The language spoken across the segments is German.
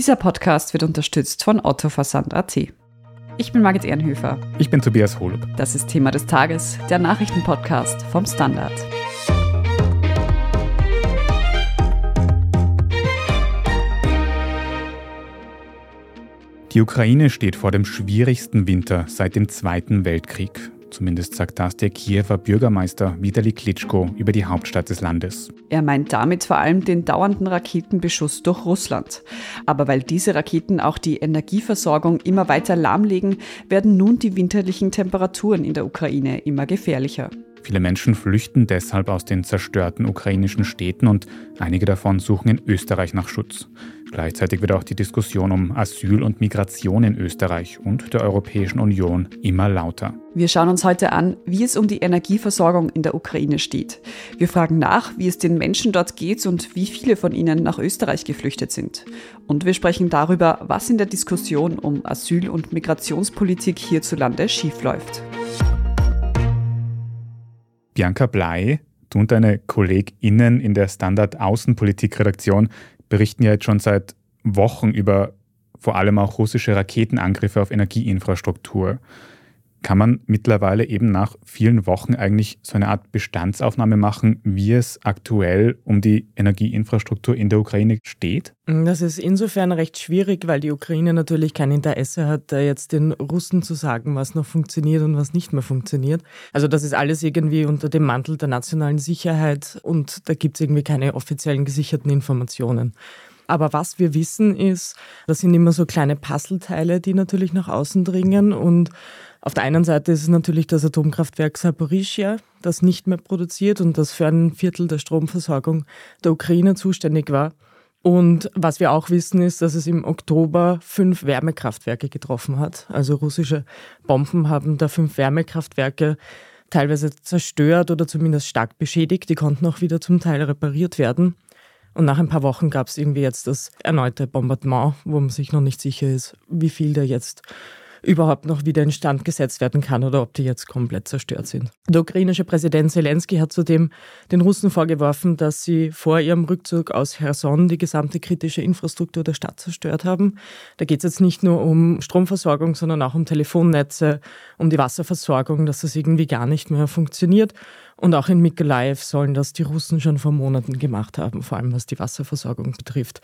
Dieser Podcast wird unterstützt von Otto Versand.at. Ich bin Margit Ehrenhöfer. Ich bin Tobias Holub. Das ist Thema des Tages, der Nachrichtenpodcast vom Standard. Die Ukraine steht vor dem schwierigsten Winter seit dem Zweiten Weltkrieg. Zumindest sagt das der Kiewer Bürgermeister Vitali Klitschko über die Hauptstadt des Landes. Er meint damit vor allem den dauernden Raketenbeschuss durch Russland. Aber weil diese Raketen auch die Energieversorgung immer weiter lahmlegen, werden nun die winterlichen Temperaturen in der Ukraine immer gefährlicher. Viele Menschen flüchten deshalb aus den zerstörten ukrainischen Städten und einige davon suchen in Österreich nach Schutz. Gleichzeitig wird auch die Diskussion um Asyl und Migration in Österreich und der Europäischen Union immer lauter. Wir schauen uns heute an, wie es um die Energieversorgung in der Ukraine steht. Wir fragen nach, wie es den Menschen dort geht und wie viele von ihnen nach Österreich geflüchtet sind. Und wir sprechen darüber, was in der Diskussion um Asyl- und Migrationspolitik hierzulande schiefläuft. Bianca Blei, du und deine KollegInnen in der Standard Außenpolitik-Redaktion berichten ja jetzt schon seit Wochen über vor allem auch russische Raketenangriffe auf Energieinfrastruktur kann man mittlerweile eben nach vielen Wochen eigentlich so eine Art Bestandsaufnahme machen, wie es aktuell um die Energieinfrastruktur in der Ukraine steht? Das ist insofern recht schwierig, weil die Ukraine natürlich kein Interesse hat, jetzt den Russen zu sagen, was noch funktioniert und was nicht mehr funktioniert. Also das ist alles irgendwie unter dem Mantel der nationalen Sicherheit und da gibt es irgendwie keine offiziellen gesicherten Informationen. Aber was wir wissen ist, das sind immer so kleine Puzzleteile, die natürlich nach außen dringen und auf der einen Seite ist es natürlich das Atomkraftwerk Saporischia, das nicht mehr produziert und das für ein Viertel der Stromversorgung der Ukraine zuständig war. Und was wir auch wissen, ist, dass es im Oktober fünf Wärmekraftwerke getroffen hat. Also russische Bomben haben da fünf Wärmekraftwerke teilweise zerstört oder zumindest stark beschädigt. Die konnten auch wieder zum Teil repariert werden. Und nach ein paar Wochen gab es irgendwie jetzt das erneute Bombardement, wo man sich noch nicht sicher ist, wie viel da jetzt überhaupt noch wieder instand gesetzt werden kann oder ob die jetzt komplett zerstört sind. Der ukrainische Präsident Zelensky hat zudem den Russen vorgeworfen, dass sie vor ihrem Rückzug aus Cherson die gesamte kritische Infrastruktur der Stadt zerstört haben. Da geht es jetzt nicht nur um Stromversorgung, sondern auch um Telefonnetze, um die Wasserversorgung, dass das irgendwie gar nicht mehr funktioniert. Und auch in Mikolaev sollen das die Russen schon vor Monaten gemacht haben, vor allem was die Wasserversorgung betrifft.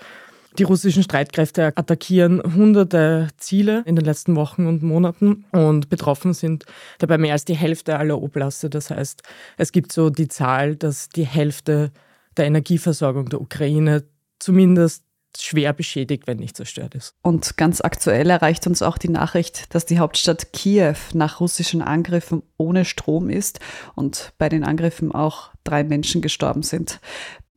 Die russischen Streitkräfte attackieren hunderte Ziele in den letzten Wochen und Monaten und betroffen sind dabei mehr als die Hälfte aller Oblaste. Das heißt, es gibt so die Zahl, dass die Hälfte der Energieversorgung der Ukraine zumindest schwer beschädigt, wenn nicht zerstört ist. Und ganz aktuell erreicht uns auch die Nachricht, dass die Hauptstadt Kiew nach russischen Angriffen ohne Strom ist und bei den Angriffen auch drei Menschen gestorben sind.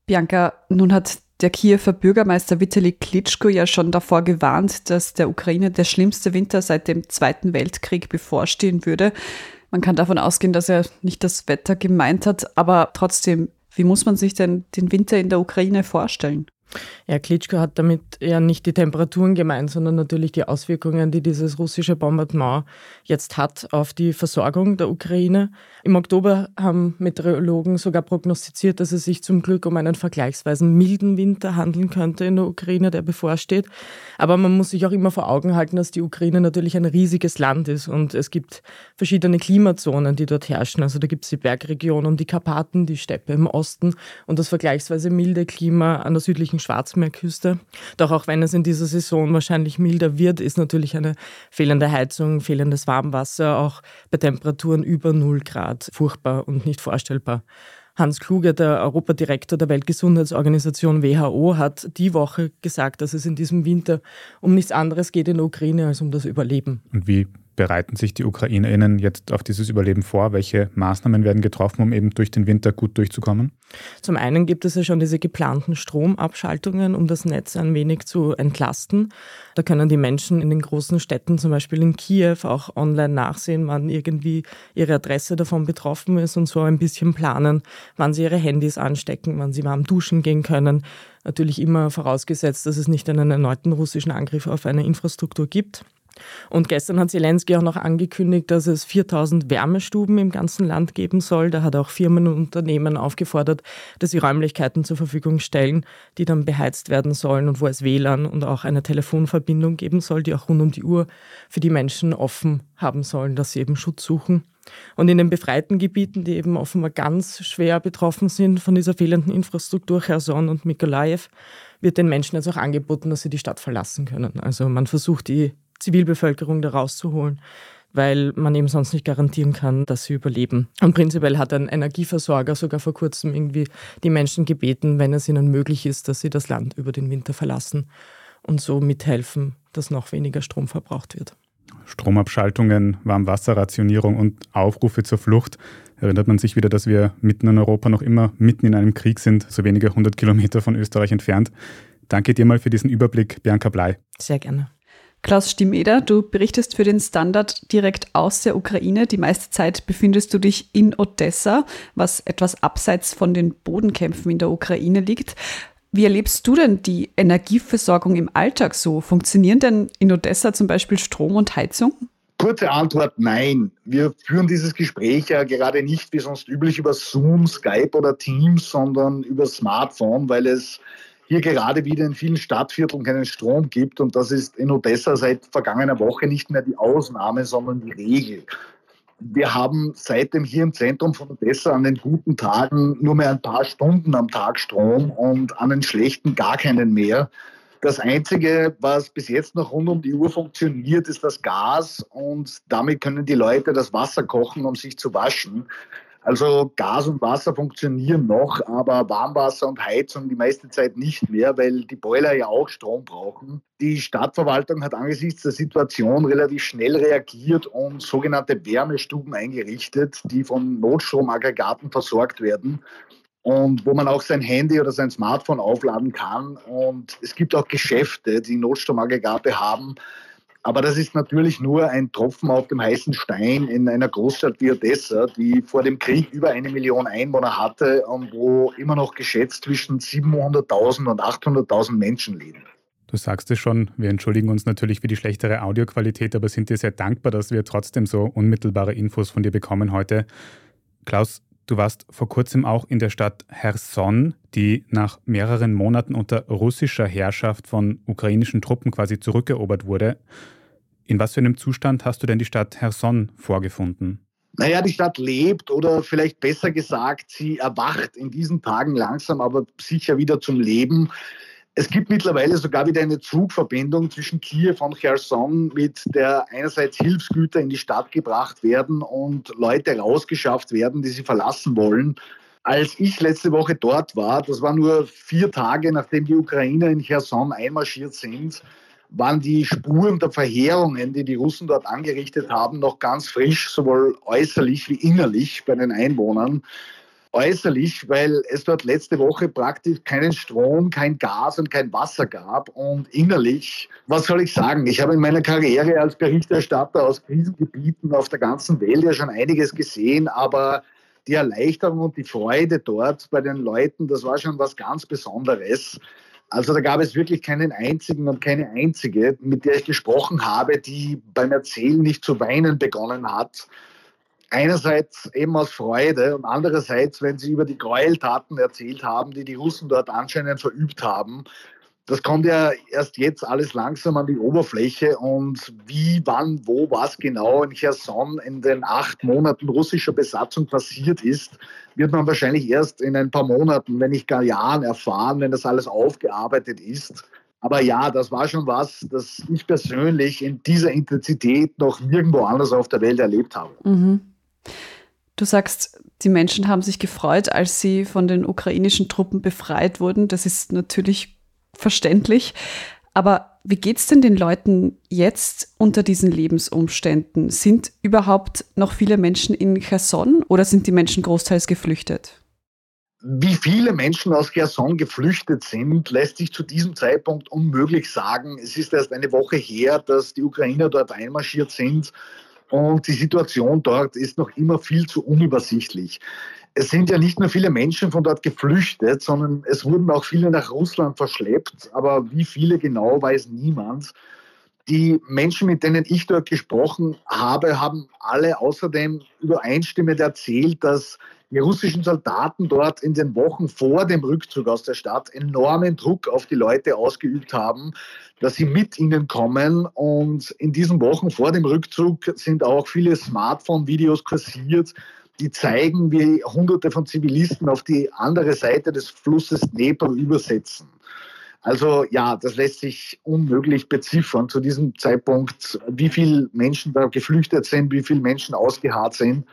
Bianca, nun hat der Kiewer Bürgermeister Vitali Klitschko ja schon davor gewarnt, dass der Ukraine der schlimmste Winter seit dem Zweiten Weltkrieg bevorstehen würde. Man kann davon ausgehen, dass er nicht das Wetter gemeint hat, aber trotzdem, wie muss man sich denn den Winter in der Ukraine vorstellen? Ja, Klitschko hat damit ja nicht die Temperaturen gemeint, sondern natürlich die Auswirkungen, die dieses russische Bombardement jetzt hat auf die Versorgung der Ukraine. Im Oktober haben Meteorologen sogar prognostiziert, dass es sich zum Glück um einen vergleichsweise milden Winter handeln könnte in der Ukraine, der bevorsteht. Aber man muss sich auch immer vor Augen halten, dass die Ukraine natürlich ein riesiges Land ist und es gibt verschiedene Klimazonen, die dort herrschen. Also da gibt es die Bergregion um die Karpaten, die Steppe im Osten und das vergleichsweise milde Klima an der südlichen südlichen Schwarzmeerküste. Doch auch wenn es in dieser Saison wahrscheinlich milder wird, ist natürlich eine fehlende Heizung, fehlendes Warmwasser auch bei Temperaturen über 0 Grad furchtbar und nicht vorstellbar. Hans Kluge, der Europadirektor der Weltgesundheitsorganisation WHO, hat die Woche gesagt, dass es in diesem Winter um nichts anderes geht in der Ukraine als um das Überleben. Und wie bereiten sich die UkrainerInnen jetzt auf dieses Überleben vor? Welche Maßnahmen werden getroffen, um eben durch den Winter gut durchzukommen? Zum einen gibt es ja schon diese geplanten Stromabschaltungen, um das Netz ein wenig zu entlasten. Da können die Menschen in den großen Städten, zum Beispiel in Kiew, auch online nachsehen, wann irgendwie ihre Adresse davon betroffen ist und so ein bisschen planen, wann sie ihre Handys anstecken, wann sie warm duschen gehen können. Natürlich immer vorausgesetzt, dass es nicht einen erneuten russischen Angriff auf eine Infrastruktur gibt. Und gestern hat Zelensky auch noch angekündigt, dass es 4000 Wärmestuben im ganzen Land geben soll. Da hat auch Firmen und Unternehmen aufgefordert, dass sie Räumlichkeiten zur Verfügung stellen, die dann beheizt werden sollen und wo es WLAN und auch eine Telefonverbindung geben soll, die auch rund um die Uhr für die Menschen offen haben sollen, dass sie eben Schutz suchen. Und in den befreiten Gebieten, die eben offenbar ganz schwer betroffen sind von dieser fehlenden Infrastruktur, Cherson und Mikolaev, wird den Menschen jetzt auch angeboten, dass sie die Stadt verlassen können. Also man versucht die Zivilbevölkerung da rauszuholen, weil man eben sonst nicht garantieren kann, dass sie überleben. Und prinzipiell hat ein Energieversorger sogar vor kurzem irgendwie die Menschen gebeten, wenn es ihnen möglich ist, dass sie das Land über den Winter verlassen und so mithelfen, dass noch weniger Strom verbraucht wird. Stromabschaltungen, Warmwasserrationierung und Aufrufe zur Flucht. Erinnert man sich wieder, dass wir mitten in Europa noch immer mitten in einem Krieg sind, so wenige hundert Kilometer von Österreich entfernt. Danke dir mal für diesen Überblick, Bianca Blei. Sehr gerne. Klaus Stimmeder, du berichtest für den Standard direkt aus der Ukraine. Die meiste Zeit befindest du dich in Odessa, was etwas abseits von den Bodenkämpfen in der Ukraine liegt. Wie erlebst du denn die Energieversorgung im Alltag so? Funktionieren denn in Odessa zum Beispiel Strom und Heizung? Kurze Antwort, nein. Wir führen dieses Gespräch ja gerade nicht wie sonst üblich über Zoom, Skype oder Teams, sondern über Smartphone, weil es hier gerade wieder in vielen Stadtvierteln keinen Strom gibt. Und das ist in Odessa seit vergangener Woche nicht mehr die Ausnahme, sondern die Regel. Wir haben seitdem hier im Zentrum von Odessa an den guten Tagen nur mehr ein paar Stunden am Tag Strom und an den schlechten gar keinen mehr. Das Einzige, was bis jetzt noch rund um die Uhr funktioniert, ist das Gas und damit können die Leute das Wasser kochen, um sich zu waschen. Also Gas und Wasser funktionieren noch, aber Warmwasser und Heizung die meiste Zeit nicht mehr, weil die Boiler ja auch Strom brauchen. Die Stadtverwaltung hat angesichts der Situation relativ schnell reagiert und sogenannte Wärmestuben eingerichtet, die von Notstromaggregaten versorgt werden und wo man auch sein Handy oder sein Smartphone aufladen kann. Und es gibt auch Geschäfte, die Notstromaggregate haben, aber das ist natürlich nur ein Tropfen auf dem heißen Stein in einer Großstadt wie Odessa, die vor dem Krieg über eine Million Einwohner hatte und wo immer noch geschätzt zwischen 700.000 und 800.000 Menschen leben. Du sagst es schon, wir entschuldigen uns natürlich für die schlechtere Audioqualität, aber sind dir sehr dankbar, dass wir trotzdem so unmittelbare Infos von dir bekommen heute. Klaus, Du warst vor kurzem auch in der Stadt Cherson, die nach mehreren Monaten unter russischer Herrschaft von ukrainischen Truppen quasi zurückerobert wurde. In was für einem Zustand hast du denn die Stadt Cherson vorgefunden? Naja, die Stadt lebt oder vielleicht besser gesagt, sie erwacht in diesen Tagen langsam, aber sicher wieder zum Leben. Es gibt mittlerweile sogar wieder eine Zugverbindung zwischen Kiew und Cherson, mit der einerseits Hilfsgüter in die Stadt gebracht werden und Leute rausgeschafft werden, die sie verlassen wollen. Als ich letzte Woche dort war, das war nur vier Tage nachdem die Ukrainer in Cherson einmarschiert sind, waren die Spuren der Verheerungen, die die Russen dort angerichtet haben, noch ganz frisch, sowohl äußerlich wie innerlich bei den Einwohnern äußerlich, weil es dort letzte Woche praktisch keinen Strom, kein Gas und kein Wasser gab. Und innerlich, was soll ich sagen? Ich habe in meiner Karriere als Berichterstatter aus Krisengebieten auf der ganzen Welt ja schon einiges gesehen, aber die Erleichterung und die Freude dort bei den Leuten, das war schon was ganz Besonderes. Also da gab es wirklich keinen einzigen und keine einzige, mit der ich gesprochen habe, die beim Erzählen nicht zu weinen begonnen hat einerseits eben aus Freude und andererseits, wenn sie über die Gräueltaten erzählt haben, die die Russen dort anscheinend verübt haben. Das kommt ja erst jetzt alles langsam an die Oberfläche und wie, wann, wo, was genau in Cherson in den acht Monaten russischer Besatzung passiert ist, wird man wahrscheinlich erst in ein paar Monaten, wenn nicht gar Jahren erfahren, wenn das alles aufgearbeitet ist. Aber ja, das war schon was, das ich persönlich in dieser Intensität noch nirgendwo anders auf der Welt erlebt habe. Mhm. Du sagst, die Menschen haben sich gefreut, als sie von den ukrainischen Truppen befreit wurden. Das ist natürlich verständlich. Aber wie geht es denn den Leuten jetzt unter diesen Lebensumständen? Sind überhaupt noch viele Menschen in Cherson oder sind die Menschen großteils geflüchtet? Wie viele Menschen aus Cherson geflüchtet sind, lässt sich zu diesem Zeitpunkt unmöglich sagen. Es ist erst eine Woche her, dass die Ukrainer dort einmarschiert sind und die Situation dort ist noch immer viel zu unübersichtlich. Es sind ja nicht nur viele Menschen von dort geflüchtet, sondern es wurden auch viele nach Russland verschleppt. Aber wie viele genau, weiß niemand. Die Menschen, mit denen ich dort gesprochen habe, haben alle außerdem übereinstimmend erzählt, dass die russischen Soldaten dort in den Wochen vor dem Rückzug aus der Stadt enormen Druck auf die Leute ausgeübt haben, dass sie mit ihnen kommen. Und in diesen Wochen vor dem Rückzug sind auch viele Smartphone-Videos kursiert, die zeigen, wie Hunderte von Zivilisten auf die andere Seite des Flusses Dnepr übersetzen. Also ja, das lässt sich unmöglich beziffern zu diesem Zeitpunkt, wie viele Menschen da geflüchtet sind, wie viele Menschen ausgeharrt sind.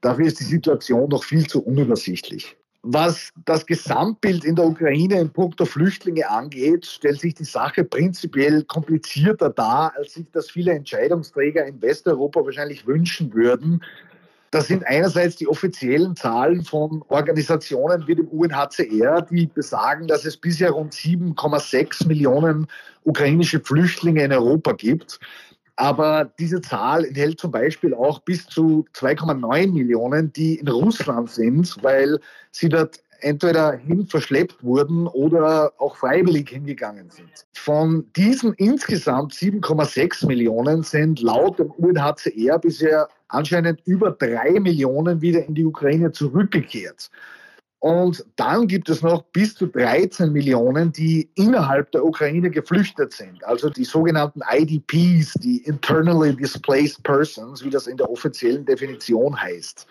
Dafür ist die Situation noch viel zu unübersichtlich. Was das Gesamtbild in der Ukraine in puncto Flüchtlinge angeht, stellt sich die Sache prinzipiell komplizierter dar, als sich das viele Entscheidungsträger in Westeuropa wahrscheinlich wünschen würden. Das sind einerseits die offiziellen Zahlen von Organisationen wie dem UNHCR, die besagen, dass es bisher rund 7,6 Millionen ukrainische Flüchtlinge in Europa gibt. Aber diese Zahl enthält zum Beispiel auch bis zu 2,9 Millionen, die in Russland sind, weil sie dort entweder hin verschleppt wurden oder auch freiwillig hingegangen sind. Von diesen insgesamt 7,6 Millionen sind laut dem UNHCR bisher anscheinend über drei Millionen wieder in die Ukraine zurückgekehrt. Und dann gibt es noch bis zu 13 Millionen, die innerhalb der Ukraine geflüchtet sind. Also die sogenannten IDPs, die Internally Displaced Persons, wie das in der offiziellen Definition heißt.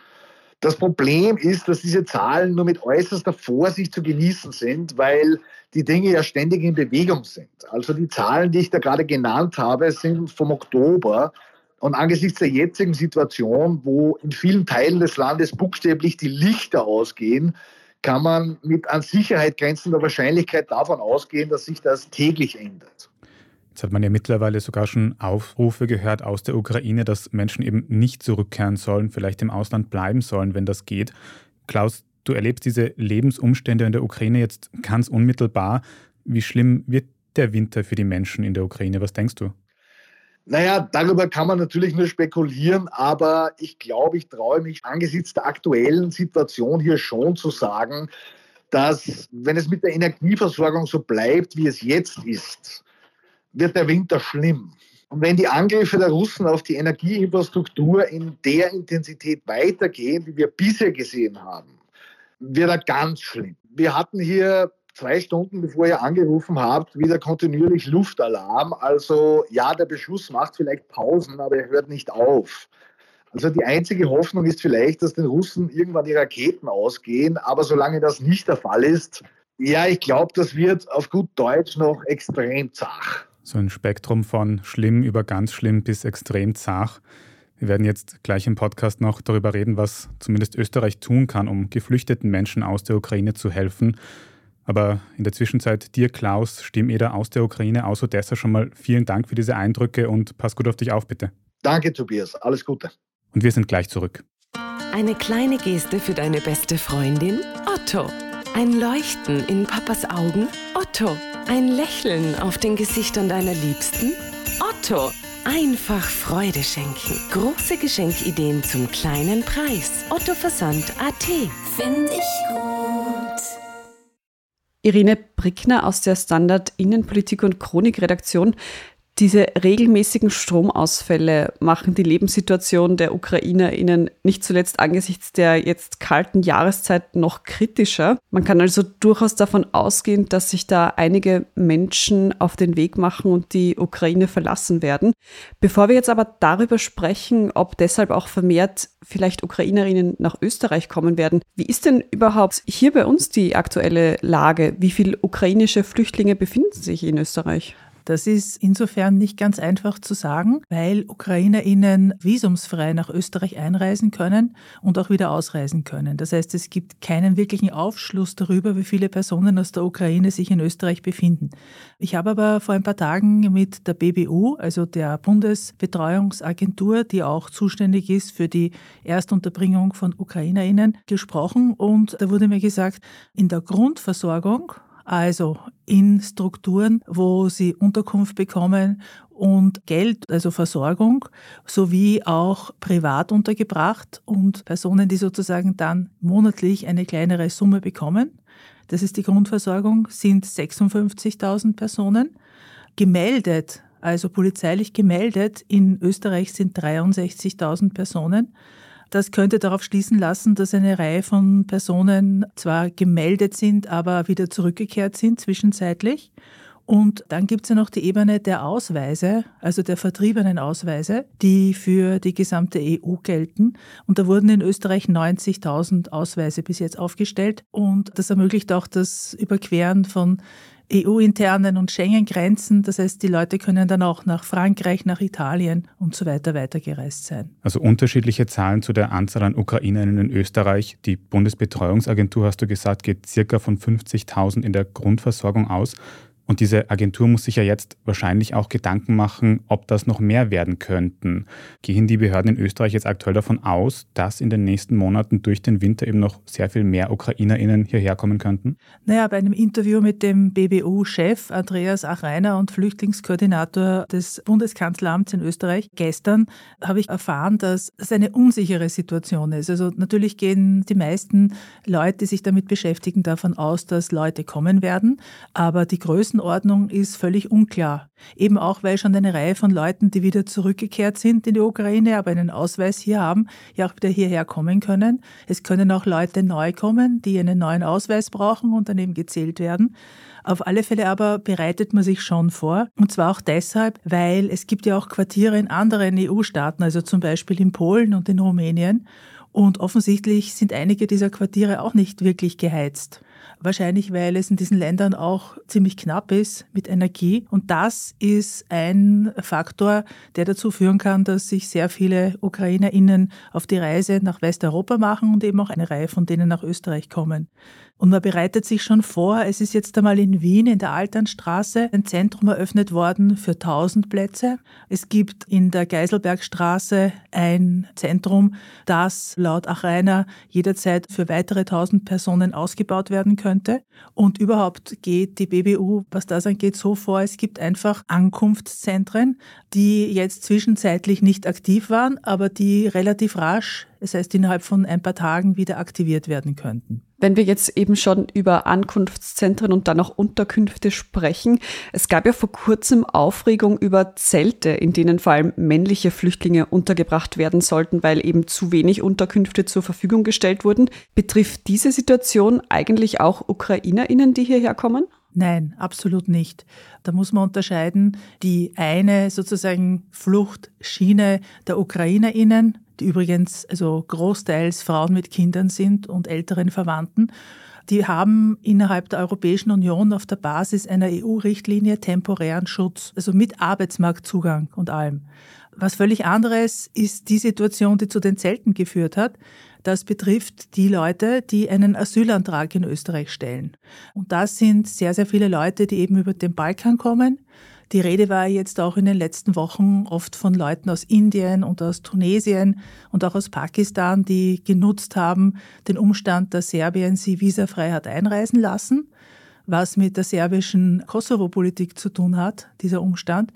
Das Problem ist, dass diese Zahlen nur mit äußerster Vorsicht zu genießen sind, weil die Dinge ja ständig in Bewegung sind. Also die Zahlen, die ich da gerade genannt habe, sind vom Oktober. Und angesichts der jetzigen Situation, wo in vielen Teilen des Landes buchstäblich die Lichter ausgehen, kann man mit an Sicherheit grenzender Wahrscheinlichkeit davon ausgehen, dass sich das täglich ändert. Jetzt hat man ja mittlerweile sogar schon Aufrufe gehört aus der Ukraine, dass Menschen eben nicht zurückkehren sollen, vielleicht im Ausland bleiben sollen, wenn das geht. Klaus, du erlebst diese Lebensumstände in der Ukraine jetzt ganz unmittelbar. Wie schlimm wird der Winter für die Menschen in der Ukraine? Was denkst du? Naja, darüber kann man natürlich nur spekulieren, aber ich glaube, ich traue mich angesichts der aktuellen Situation hier schon zu sagen, dass wenn es mit der Energieversorgung so bleibt, wie es jetzt ist, wird der Winter schlimm. Und wenn die Angriffe der Russen auf die Energieinfrastruktur in der Intensität weitergehen, wie wir bisher gesehen haben, wird er ganz schlimm. Wir hatten hier zwei Stunden, bevor ihr angerufen habt, wieder kontinuierlich Luftalarm. Also ja, der Beschuss macht vielleicht Pausen, aber er hört nicht auf. Also die einzige Hoffnung ist vielleicht, dass den Russen irgendwann die Raketen ausgehen. Aber solange das nicht der Fall ist, ja, ich glaube, das wird auf gut Deutsch noch extrem zach. So ein Spektrum von schlimm über ganz schlimm bis extrem zach. Wir werden jetzt gleich im Podcast noch darüber reden, was zumindest Österreich tun kann, um geflüchteten Menschen aus der Ukraine zu helfen. Aber in der Zwischenzeit dir, Klaus, Stimmeder aus der Ukraine, aus Odessa schon mal vielen Dank für diese Eindrücke und pass gut auf dich auf, bitte. Danke, Tobias. Alles Gute. Und wir sind gleich zurück. Eine kleine Geste für deine beste Freundin? Otto. Ein Leuchten in Papas Augen? Otto. Ein Lächeln auf den Gesichtern deiner Liebsten? Otto. Einfach Freude schenken. Große Geschenkideen zum kleinen Preis. Otto Versand AT. Finde ich gut. Irene Brickner aus der Standard Innenpolitik und Chronikredaktion. Diese regelmäßigen Stromausfälle machen die Lebenssituation der UkrainerInnen nicht zuletzt angesichts der jetzt kalten Jahreszeit noch kritischer. Man kann also durchaus davon ausgehen, dass sich da einige Menschen auf den Weg machen und die Ukraine verlassen werden. Bevor wir jetzt aber darüber sprechen, ob deshalb auch vermehrt vielleicht UkrainerInnen nach Österreich kommen werden, wie ist denn überhaupt hier bei uns die aktuelle Lage? Wie viele ukrainische Flüchtlinge befinden sich in Österreich? Das ist insofern nicht ganz einfach zu sagen, weil UkrainerInnen visumsfrei nach Österreich einreisen können und auch wieder ausreisen können. Das heißt, es gibt keinen wirklichen Aufschluss darüber, wie viele Personen aus der Ukraine sich in Österreich befinden. Ich habe aber vor ein paar Tagen mit der BBU, also der Bundesbetreuungsagentur, die auch zuständig ist für die Erstunterbringung von UkrainerInnen, gesprochen und da wurde mir gesagt, in der Grundversorgung also in Strukturen, wo sie Unterkunft bekommen und Geld, also Versorgung, sowie auch privat untergebracht und Personen, die sozusagen dann monatlich eine kleinere Summe bekommen. Das ist die Grundversorgung, sind 56.000 Personen. Gemeldet also polizeilich gemeldet. In Österreich sind 63.000 Personen. Das könnte darauf schließen lassen, dass eine Reihe von Personen zwar gemeldet sind, aber wieder zurückgekehrt sind zwischenzeitlich. Und dann gibt es ja noch die Ebene der Ausweise, also der vertriebenen Ausweise, die für die gesamte EU gelten. Und da wurden in Österreich 90.000 Ausweise bis jetzt aufgestellt. Und das ermöglicht auch das Überqueren von EU-internen und Schengen-Grenzen. Das heißt, die Leute können dann auch nach Frankreich, nach Italien und so weiter weitergereist sein. Also unterschiedliche Zahlen zu der Anzahl an Ukrainerinnen in Österreich. Die Bundesbetreuungsagentur, hast du gesagt, geht circa von 50.000 in der Grundversorgung aus. Und diese Agentur muss sich ja jetzt wahrscheinlich auch Gedanken machen, ob das noch mehr werden könnten. Gehen die Behörden in Österreich jetzt aktuell davon aus, dass in den nächsten Monaten durch den Winter eben noch sehr viel mehr UkrainerInnen hierher kommen könnten? Naja, bei einem Interview mit dem BBU-Chef Andreas Achreiner und Flüchtlingskoordinator des Bundeskanzleramts in Österreich gestern habe ich erfahren, dass es eine unsichere Situation ist. Also natürlich gehen die meisten Leute, die sich damit beschäftigen, davon aus, dass Leute kommen werden, aber die größten Größenordnung ist völlig unklar. Eben auch, weil schon eine Reihe von Leuten, die wieder zurückgekehrt sind in die Ukraine, aber einen Ausweis hier haben, ja auch wieder hierher kommen können. Es können auch Leute neu kommen, die einen neuen Ausweis brauchen und dann eben gezählt werden. Auf alle Fälle aber bereitet man sich schon vor. Und zwar auch deshalb, weil es gibt ja auch Quartiere in anderen EU-Staaten, also zum Beispiel in Polen und in Rumänien. Und offensichtlich sind einige dieser Quartiere auch nicht wirklich geheizt. Wahrscheinlich, weil es in diesen Ländern auch ziemlich knapp ist mit Energie. Und das ist ein Faktor, der dazu führen kann, dass sich sehr viele UkrainerInnen auf die Reise nach Westeuropa machen und eben auch eine Reihe von denen nach Österreich kommen. Und man bereitet sich schon vor. Es ist jetzt einmal in Wien in der Alternstraße ein Zentrum eröffnet worden für 1000 Plätze. Es gibt in der Geiselbergstraße ein Zentrum, das laut Achreiner jederzeit für weitere 1000 Personen ausgebaut werden könnte. Und überhaupt geht die BBU, was das angeht, so vor, es gibt einfach Ankunftszentren, die jetzt zwischenzeitlich nicht aktiv waren, aber die relativ rasch, das heißt innerhalb von ein paar Tagen wieder aktiviert werden könnten. Wenn wir jetzt eben schon über Ankunftszentren und dann auch Unterkünfte sprechen, es gab ja vor kurzem Aufregung über Zelte, in denen vor allem männliche Flüchtlinge untergebracht werden sollten, weil eben zu wenig Unterkünfte zur Verfügung gestellt wurden. Betrifft diese Situation eigentlich auch Ukrainerinnen, die hierher kommen? Nein, absolut nicht. Da muss man unterscheiden, die eine sozusagen Fluchtschiene der Ukrainerinnen, die übrigens also großteils Frauen mit Kindern sind und älteren Verwandten, die haben innerhalb der Europäischen Union auf der Basis einer EU-Richtlinie temporären Schutz, also mit Arbeitsmarktzugang und allem. Was völlig anderes ist die Situation, die zu den Zelten geführt hat. Das betrifft die Leute, die einen Asylantrag in Österreich stellen. Und das sind sehr, sehr viele Leute, die eben über den Balkan kommen. Die Rede war jetzt auch in den letzten Wochen oft von Leuten aus Indien und aus Tunesien und auch aus Pakistan, die genutzt haben, den Umstand, dass Serbien sie visafrei hat einreisen lassen, was mit der serbischen Kosovo-Politik zu tun hat, dieser Umstand.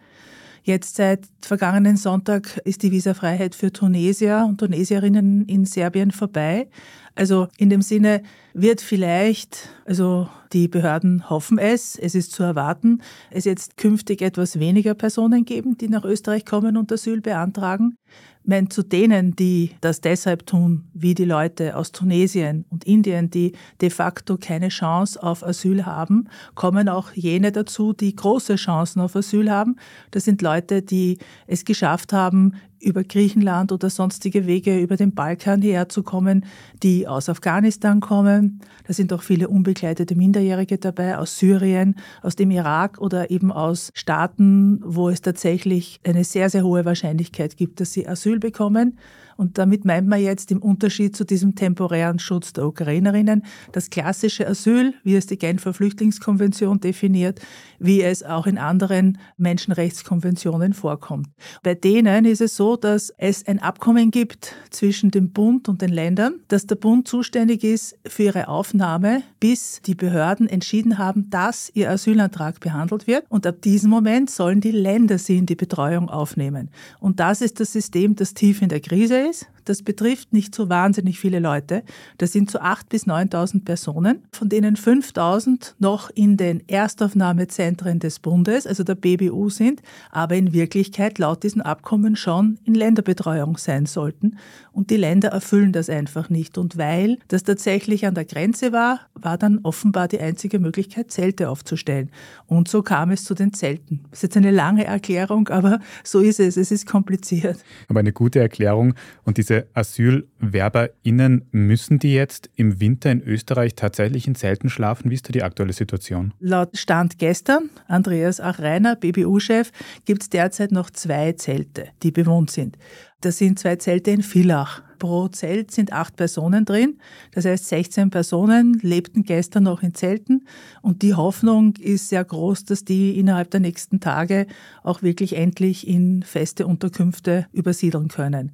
Jetzt seit vergangenen Sonntag ist die Visafreiheit für Tunesier und Tunesierinnen in Serbien vorbei. Also in dem Sinne wird vielleicht, also die Behörden hoffen es, es ist zu erwarten, es jetzt künftig etwas weniger Personen geben, die nach Österreich kommen und Asyl beantragen meine, zu denen, die das deshalb tun, wie die Leute aus Tunesien und Indien, die de facto keine Chance auf Asyl haben, kommen auch jene dazu, die große Chancen auf Asyl haben. Das sind Leute, die es geschafft haben, über Griechenland oder sonstige Wege über den Balkan herzukommen, die aus Afghanistan kommen. Da sind auch viele unbegleitete Minderjährige dabei, aus Syrien, aus dem Irak oder eben aus Staaten, wo es tatsächlich eine sehr, sehr hohe Wahrscheinlichkeit gibt, dass sie Asyl bekommen. Und damit meint man jetzt im Unterschied zu diesem temporären Schutz der Ukrainerinnen das klassische Asyl, wie es die Genfer Flüchtlingskonvention definiert, wie es auch in anderen Menschenrechtskonventionen vorkommt. Bei denen ist es so, dass es ein Abkommen gibt zwischen dem Bund und den Ländern, dass der Bund zuständig ist für ihre Aufnahme, bis die Behörden entschieden haben, dass ihr Asylantrag behandelt wird. Und ab diesem Moment sollen die Länder sie in die Betreuung aufnehmen. Und das ist das System, das tief in der Krise ist. Das betrifft nicht so wahnsinnig viele Leute. Das sind so 8.000 bis 9.000 Personen, von denen 5.000 noch in den Erstaufnahmezentren des Bundes, also der BBU sind, aber in Wirklichkeit laut diesen Abkommen schon in Länderbetreuung sein sollten. Und die Länder erfüllen das einfach nicht. Und weil das tatsächlich an der Grenze war, war dann offenbar die einzige Möglichkeit, Zelte aufzustellen. Und so kam es zu den Zelten. Das ist jetzt eine lange Erklärung, aber so ist es. Es ist kompliziert. Aber eine gute Erklärung. Und diese AsylwerberInnen, müssen die jetzt im Winter in Österreich tatsächlich in Zelten schlafen? Wie ist da die aktuelle Situation? Laut Stand gestern, Andreas Achreiner, BBU-Chef, gibt es derzeit noch zwei Zelte, die bewohnt sind. Das sind zwei Zelte in Villach. Pro Zelt sind acht Personen drin. Das heißt, 16 Personen lebten gestern noch in Zelten. Und die Hoffnung ist sehr groß, dass die innerhalb der nächsten Tage auch wirklich endlich in feste Unterkünfte übersiedeln können.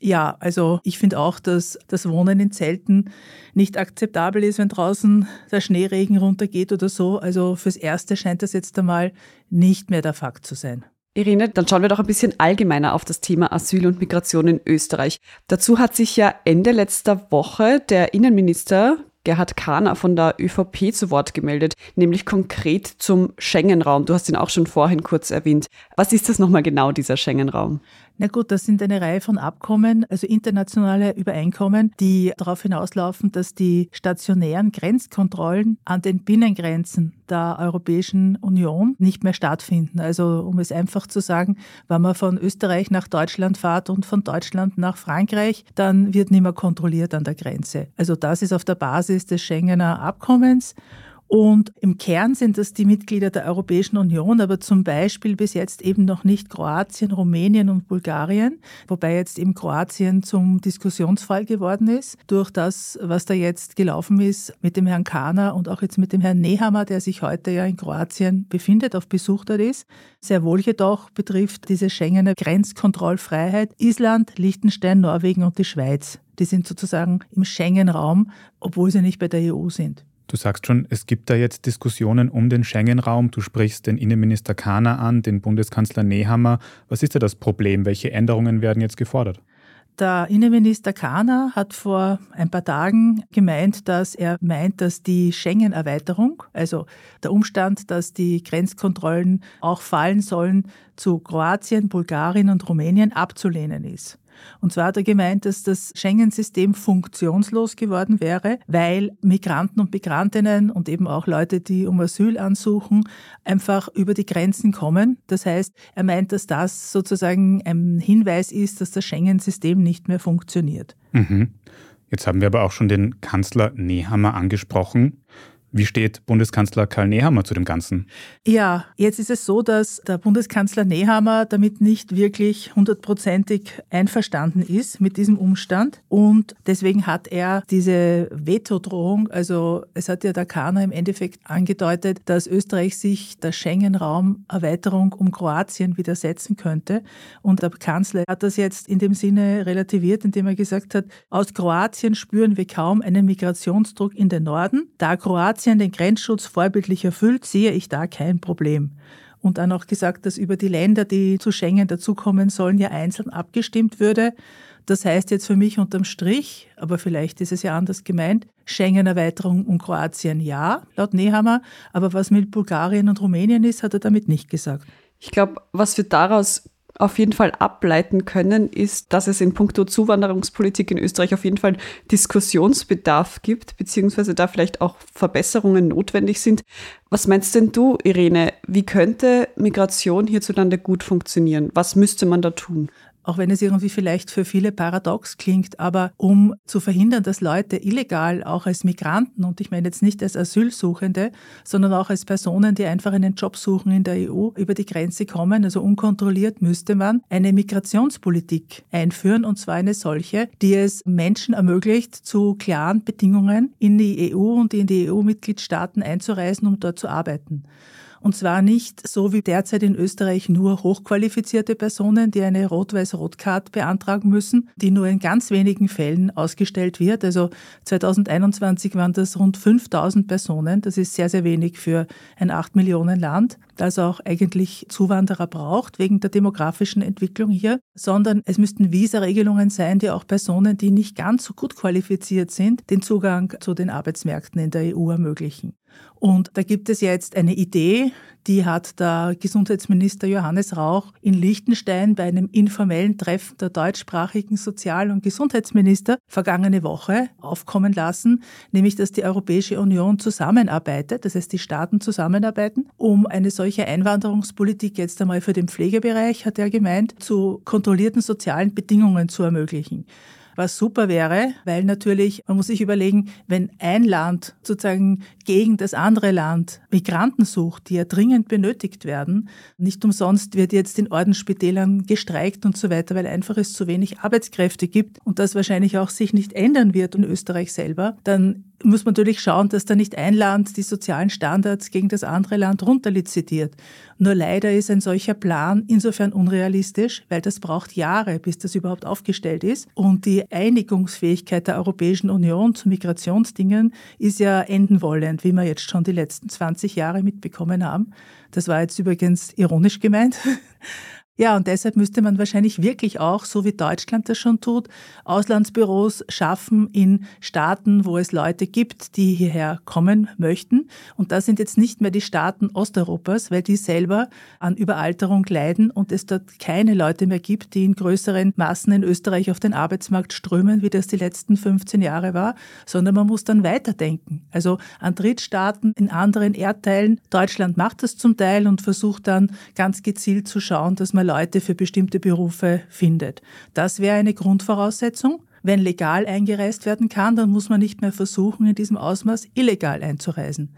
Ja, also ich finde auch, dass das Wohnen in Zelten nicht akzeptabel ist, wenn draußen der Schneeregen runtergeht oder so. Also fürs Erste scheint das jetzt einmal nicht mehr der Fakt zu sein. Irene, dann schauen wir doch ein bisschen allgemeiner auf das Thema Asyl und Migration in Österreich. Dazu hat sich ja Ende letzter Woche der Innenminister Gerhard Kahner von der ÖVP zu Wort gemeldet, nämlich konkret zum Schengen-Raum. Du hast ihn auch schon vorhin kurz erwähnt. Was ist das nochmal genau, dieser Schengen-Raum? Na gut, das sind eine Reihe von Abkommen, also internationale Übereinkommen, die darauf hinauslaufen, dass die stationären Grenzkontrollen an den Binnengrenzen der Europäischen Union nicht mehr stattfinden. Also um es einfach zu sagen, wenn man von Österreich nach Deutschland fährt und von Deutschland nach Frankreich, dann wird nicht mehr kontrolliert an der Grenze. Also das ist auf der Basis des Schengener Abkommens. Und im Kern sind das die Mitglieder der Europäischen Union, aber zum Beispiel bis jetzt eben noch nicht Kroatien, Rumänien und Bulgarien, wobei jetzt eben Kroatien zum Diskussionsfall geworden ist durch das, was da jetzt gelaufen ist mit dem Herrn Kahner und auch jetzt mit dem Herrn Nehammer, der sich heute ja in Kroatien befindet, auf Besuch dort ist. Sehr wohl jedoch betrifft diese Schengener Grenzkontrollfreiheit Island, Liechtenstein, Norwegen und die Schweiz. Die sind sozusagen im Schengen-Raum, obwohl sie nicht bei der EU sind. Du sagst schon, es gibt da jetzt Diskussionen um den Schengen-Raum. Du sprichst den Innenminister Kahner an, den Bundeskanzler Nehammer. Was ist da das Problem? Welche Änderungen werden jetzt gefordert? Der Innenminister Kahner hat vor ein paar Tagen gemeint, dass er meint, dass die Schengen-Erweiterung, also der Umstand, dass die Grenzkontrollen auch fallen sollen zu Kroatien, Bulgarien und Rumänien, abzulehnen ist. Und zwar hat er gemeint, dass das Schengen-System funktionslos geworden wäre, weil Migranten und Migrantinnen und eben auch Leute, die um Asyl ansuchen, einfach über die Grenzen kommen. Das heißt, er meint, dass das sozusagen ein Hinweis ist, dass das Schengen-System nicht mehr funktioniert. Mhm. Jetzt haben wir aber auch schon den Kanzler Nehammer angesprochen. Wie steht Bundeskanzler Karl Nehammer zu dem Ganzen? Ja, jetzt ist es so, dass der Bundeskanzler Nehammer damit nicht wirklich hundertprozentig einverstanden ist mit diesem Umstand. Und deswegen hat er diese Vetodrohung, also es hat ja der Kahner im Endeffekt angedeutet, dass Österreich sich der Schengen-Raum-Erweiterung um Kroatien widersetzen könnte. Und der Kanzler hat das jetzt in dem Sinne relativiert, indem er gesagt hat, aus Kroatien spüren wir kaum einen Migrationsdruck in den Norden, da Kroatien Kroatien den Grenzschutz vorbildlich erfüllt, sehe ich da kein Problem. Und dann auch gesagt, dass über die Länder, die zu Schengen dazukommen sollen, ja einzeln abgestimmt würde. Das heißt jetzt für mich unterm Strich, aber vielleicht ist es ja anders gemeint, Schengen-Erweiterung um Kroatien ja, laut Nehammer, aber was mit Bulgarien und Rumänien ist, hat er damit nicht gesagt. Ich glaube, was wir daraus auf jeden Fall ableiten können, ist, dass es in puncto Zuwanderungspolitik in Österreich auf jeden Fall Diskussionsbedarf gibt, beziehungsweise da vielleicht auch Verbesserungen notwendig sind. Was meinst denn du, Irene? Wie könnte Migration hierzulande gut funktionieren? Was müsste man da tun? Auch wenn es irgendwie vielleicht für viele paradox klingt, aber um zu verhindern, dass Leute illegal auch als Migranten, und ich meine jetzt nicht als Asylsuchende, sondern auch als Personen, die einfach einen Job suchen in der EU, über die Grenze kommen, also unkontrolliert, müsste man eine Migrationspolitik einführen, und zwar eine solche, die es Menschen ermöglicht, zu klaren Bedingungen in die EU und in die EU-Mitgliedstaaten einzureisen, um dort zu arbeiten. Und zwar nicht so wie derzeit in Österreich nur hochqualifizierte Personen, die eine Rot-Weiß-Rot-Card beantragen müssen, die nur in ganz wenigen Fällen ausgestellt wird. Also 2021 waren das rund 5000 Personen. Das ist sehr, sehr wenig für ein 8 Millionen Land, das auch eigentlich Zuwanderer braucht wegen der demografischen Entwicklung hier, sondern es müssten Visa-Regelungen sein, die auch Personen, die nicht ganz so gut qualifiziert sind, den Zugang zu den Arbeitsmärkten in der EU ermöglichen. Und da gibt es jetzt eine Idee, die hat der Gesundheitsminister Johannes Rauch in Liechtenstein bei einem informellen Treffen der deutschsprachigen Sozial- und Gesundheitsminister vergangene Woche aufkommen lassen, nämlich dass die Europäische Union zusammenarbeitet, das heißt die Staaten zusammenarbeiten, um eine solche Einwanderungspolitik jetzt einmal für den Pflegebereich, hat er gemeint, zu kontrollierten sozialen Bedingungen zu ermöglichen. Was super wäre, weil natürlich, man muss sich überlegen, wenn ein Land sozusagen gegen das andere Land Migranten sucht, die ja dringend benötigt werden, nicht umsonst wird jetzt in Ordensspitälern gestreikt und so weiter, weil einfach es zu wenig Arbeitskräfte gibt und das wahrscheinlich auch sich nicht ändern wird in Österreich selber, dann muss man natürlich schauen, dass da nicht ein Land die sozialen Standards gegen das andere Land runterlizitiert. Nur leider ist ein solcher Plan insofern unrealistisch, weil das braucht Jahre, bis das überhaupt aufgestellt ist. Und die Einigungsfähigkeit der Europäischen Union zu Migrationsdingen ist ja enden wollend, wie wir jetzt schon die letzten 20 Jahre mitbekommen haben. Das war jetzt übrigens ironisch gemeint. Ja, und deshalb müsste man wahrscheinlich wirklich auch, so wie Deutschland das schon tut, Auslandsbüros schaffen in Staaten, wo es Leute gibt, die hierher kommen möchten. Und das sind jetzt nicht mehr die Staaten Osteuropas, weil die selber an Überalterung leiden und es dort keine Leute mehr gibt, die in größeren Massen in Österreich auf den Arbeitsmarkt strömen, wie das die letzten 15 Jahre war, sondern man muss dann weiterdenken. Also an Drittstaaten in anderen Erdteilen. Deutschland macht das zum Teil und versucht dann ganz gezielt zu schauen, dass man man Leute für bestimmte Berufe findet. Das wäre eine Grundvoraussetzung. Wenn legal eingereist werden kann, dann muss man nicht mehr versuchen, in diesem Ausmaß illegal einzureisen.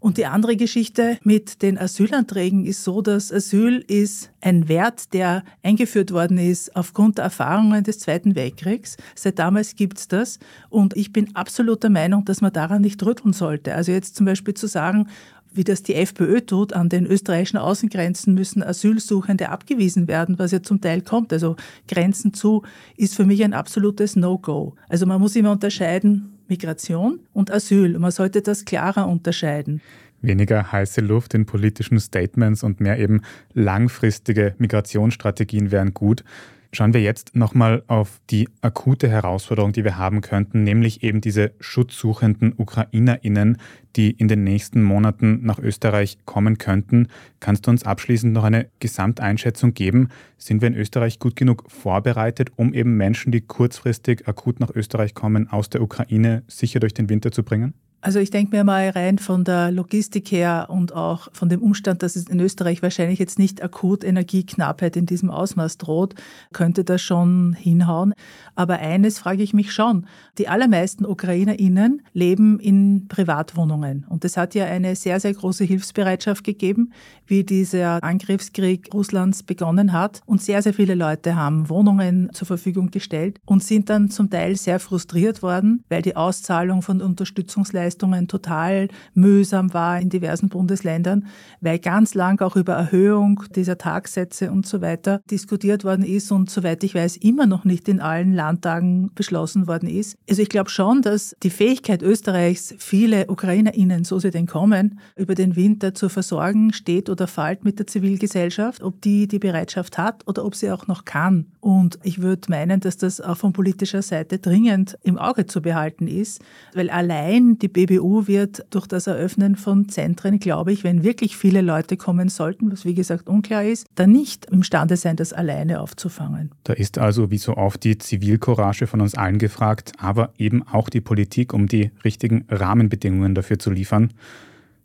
Und die andere Geschichte mit den Asylanträgen ist so, dass Asyl ist ein Wert, der eingeführt worden ist aufgrund der Erfahrungen des Zweiten Weltkriegs. Seit damals gibt's das. Und ich bin absolut der Meinung, dass man daran nicht rütteln sollte. Also jetzt zum Beispiel zu sagen, wie das die FPÖ tut, an den österreichischen Außengrenzen müssen Asylsuchende abgewiesen werden, was ja zum Teil kommt. Also Grenzen zu ist für mich ein absolutes No-Go. Also man muss immer unterscheiden Migration und Asyl. Man sollte das klarer unterscheiden. Weniger heiße Luft in politischen Statements und mehr eben langfristige Migrationsstrategien wären gut. Schauen wir jetzt nochmal auf die akute Herausforderung, die wir haben könnten, nämlich eben diese schutzsuchenden Ukrainerinnen, die in den nächsten Monaten nach Österreich kommen könnten. Kannst du uns abschließend noch eine Gesamteinschätzung geben? Sind wir in Österreich gut genug vorbereitet, um eben Menschen, die kurzfristig akut nach Österreich kommen, aus der Ukraine sicher durch den Winter zu bringen? Also ich denke mir mal rein von der Logistik her und auch von dem Umstand, dass es in Österreich wahrscheinlich jetzt nicht akut Energieknappheit in diesem Ausmaß droht, könnte das schon hinhauen. Aber eines frage ich mich schon. Die allermeisten UkrainerInnen leben in Privatwohnungen. Und es hat ja eine sehr, sehr große Hilfsbereitschaft gegeben, wie dieser Angriffskrieg Russlands begonnen hat. Und sehr, sehr viele Leute haben Wohnungen zur Verfügung gestellt und sind dann zum Teil sehr frustriert worden, weil die Auszahlung von Unterstützungsleistungen Dienstleistungen total mühsam war in diversen Bundesländern, weil ganz lang auch über Erhöhung dieser Tagsätze und so weiter diskutiert worden ist und soweit ich weiß immer noch nicht in allen Landtagen beschlossen worden ist. Also ich glaube schon, dass die Fähigkeit Österreichs, viele UkrainerInnen, so sie denn kommen, über den Winter zu versorgen, steht oder fällt mit der Zivilgesellschaft, ob die die Bereitschaft hat oder ob sie auch noch kann. Und ich würde meinen, dass das auch von politischer Seite dringend im Auge zu behalten ist, weil allein die BBU wird durch das Eröffnen von Zentren, glaube ich, wenn wirklich viele Leute kommen sollten, was wie gesagt unklar ist, dann nicht imstande sein, das alleine aufzufangen. Da ist also wie so oft die Zivilcourage von uns allen gefragt, aber eben auch die Politik, um die richtigen Rahmenbedingungen dafür zu liefern.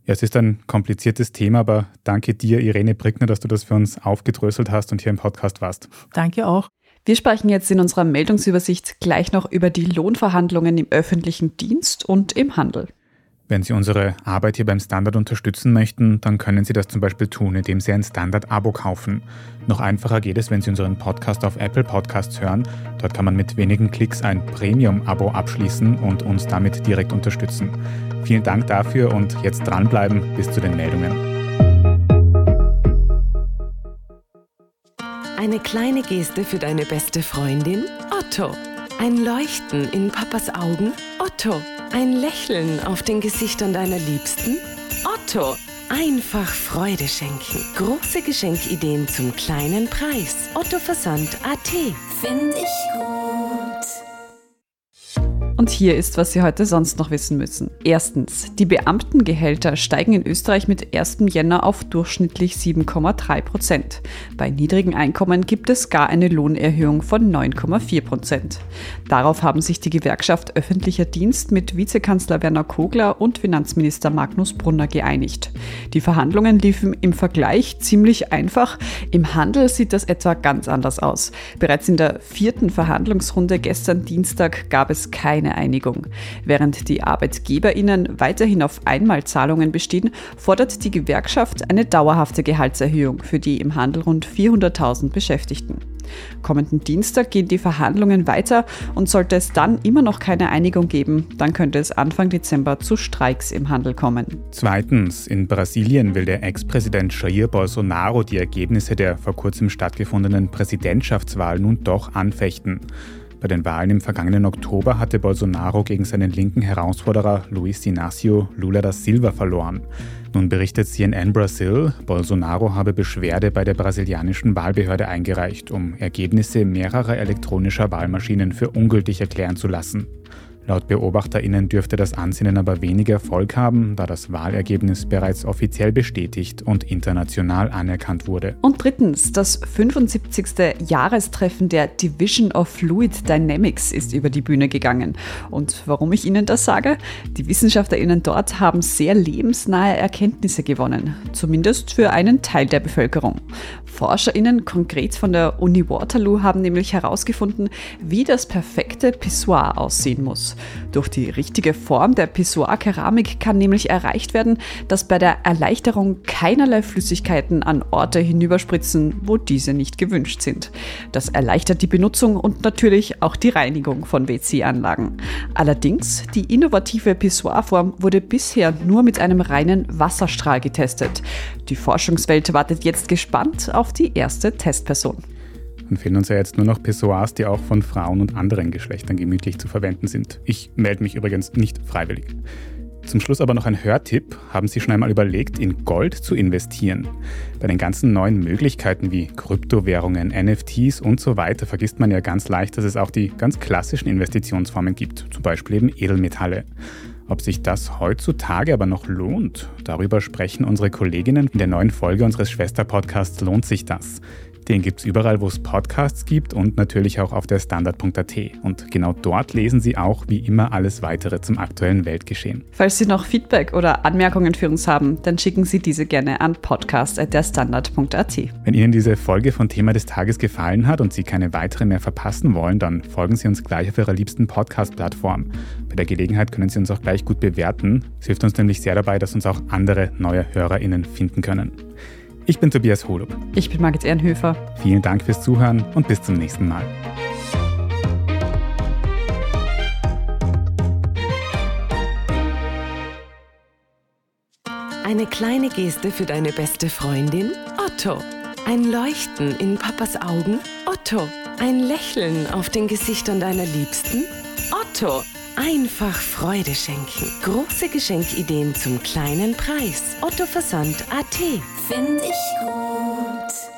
Ja, es ist ein kompliziertes Thema, aber danke dir, Irene Brickner, dass du das für uns aufgedröselt hast und hier im Podcast warst. Danke auch. Wir sprechen jetzt in unserer Meldungsübersicht gleich noch über die Lohnverhandlungen im öffentlichen Dienst und im Handel. Wenn Sie unsere Arbeit hier beim Standard unterstützen möchten, dann können Sie das zum Beispiel tun, indem Sie ein Standard-Abo kaufen. Noch einfacher geht es, wenn Sie unseren Podcast auf Apple Podcasts hören. Dort kann man mit wenigen Klicks ein Premium-Abo abschließen und uns damit direkt unterstützen. Vielen Dank dafür und jetzt dranbleiben bis zu den Meldungen. Eine kleine Geste für deine beste Freundin? Otto. Ein Leuchten in Papas Augen? Otto. Ein Lächeln auf den Gesichtern deiner Liebsten? Otto. Einfach Freude schenken. Große Geschenkideen zum kleinen Preis. Otto Versand AT. Find ich gut. Und hier ist, was Sie heute sonst noch wissen müssen. Erstens, die Beamtengehälter steigen in Österreich mit 1. Jänner auf durchschnittlich 7,3 Prozent. Bei niedrigen Einkommen gibt es gar eine Lohnerhöhung von 9,4 Prozent. Darauf haben sich die Gewerkschaft Öffentlicher Dienst mit Vizekanzler Werner Kogler und Finanzminister Magnus Brunner geeinigt. Die Verhandlungen liefen im Vergleich ziemlich einfach. Im Handel sieht das etwa ganz anders aus. Bereits in der vierten Verhandlungsrunde gestern Dienstag gab es keine Einigung. Während die ArbeitgeberInnen weiterhin auf Einmalzahlungen bestehen, fordert die Gewerkschaft eine dauerhafte Gehaltserhöhung für die im Handel rund 400.000 Beschäftigten. Kommenden Dienstag gehen die Verhandlungen weiter und sollte es dann immer noch keine Einigung geben, dann könnte es Anfang Dezember zu Streiks im Handel kommen. Zweitens, in Brasilien will der Ex-Präsident Jair Bolsonaro die Ergebnisse der vor kurzem stattgefundenen Präsidentschaftswahl nun doch anfechten. Bei den Wahlen im vergangenen Oktober hatte Bolsonaro gegen seinen linken Herausforderer Luiz Inácio Lula da Silva verloren. Nun berichtet CNN Brasil, Bolsonaro habe Beschwerde bei der brasilianischen Wahlbehörde eingereicht, um Ergebnisse mehrerer elektronischer Wahlmaschinen für ungültig erklären zu lassen. Laut BeobachterInnen dürfte das Ansinnen aber wenig Erfolg haben, da das Wahlergebnis bereits offiziell bestätigt und international anerkannt wurde. Und drittens, das 75. Jahrestreffen der Division of Fluid Dynamics ist über die Bühne gegangen. Und warum ich Ihnen das sage? Die WissenschaftlerInnen dort haben sehr lebensnahe Erkenntnisse gewonnen, zumindest für einen Teil der Bevölkerung. ForscherInnen konkret von der Uni Waterloo haben nämlich herausgefunden, wie das perfekte Pissoir aussehen muss. Durch die richtige Form der Pissoir-Keramik kann nämlich erreicht werden, dass bei der Erleichterung keinerlei Flüssigkeiten an Orte hinüberspritzen, wo diese nicht gewünscht sind. Das erleichtert die Benutzung und natürlich auch die Reinigung von WC-Anlagen. Allerdings, die innovative Pissoir-Form wurde bisher nur mit einem reinen Wasserstrahl getestet. Die Forschungswelt wartet jetzt gespannt auf die erste Testperson. Dann fehlen uns ja jetzt nur noch Pissoirs, die auch von Frauen und anderen Geschlechtern gemütlich zu verwenden sind. Ich melde mich übrigens nicht freiwillig. Zum Schluss aber noch ein Hörtipp. Haben Sie schon einmal überlegt, in Gold zu investieren? Bei den ganzen neuen Möglichkeiten wie Kryptowährungen, NFTs und so weiter vergisst man ja ganz leicht, dass es auch die ganz klassischen Investitionsformen gibt, zum Beispiel eben Edelmetalle. Ob sich das heutzutage aber noch lohnt, darüber sprechen unsere Kolleginnen in der neuen Folge unseres Schwesterpodcasts Lohnt sich das? Den gibt es überall, wo es Podcasts gibt und natürlich auch auf der Standard.at. Und genau dort lesen Sie auch wie immer alles weitere zum aktuellen Weltgeschehen. Falls Sie noch Feedback oder Anmerkungen für uns haben, dann schicken Sie diese gerne an podcast.derstandard.at. Wenn Ihnen diese Folge von Thema des Tages gefallen hat und Sie keine weitere mehr verpassen wollen, dann folgen Sie uns gleich auf Ihrer liebsten Podcast-Plattform. Bei der Gelegenheit können Sie uns auch gleich gut bewerten. Es hilft uns nämlich sehr dabei, dass uns auch andere neue HörerInnen finden können. Ich bin Tobias Holub. Ich bin Margit Ehrenhöfer. Vielen Dank fürs Zuhören und bis zum nächsten Mal. Eine kleine Geste für deine beste Freundin? Otto. Ein Leuchten in Papas Augen? Otto. Ein Lächeln auf den Gesichtern deiner Liebsten? Otto. Einfach Freude schenken. Große Geschenkideen zum kleinen Preis. Otto Versand AT. Find ich gut.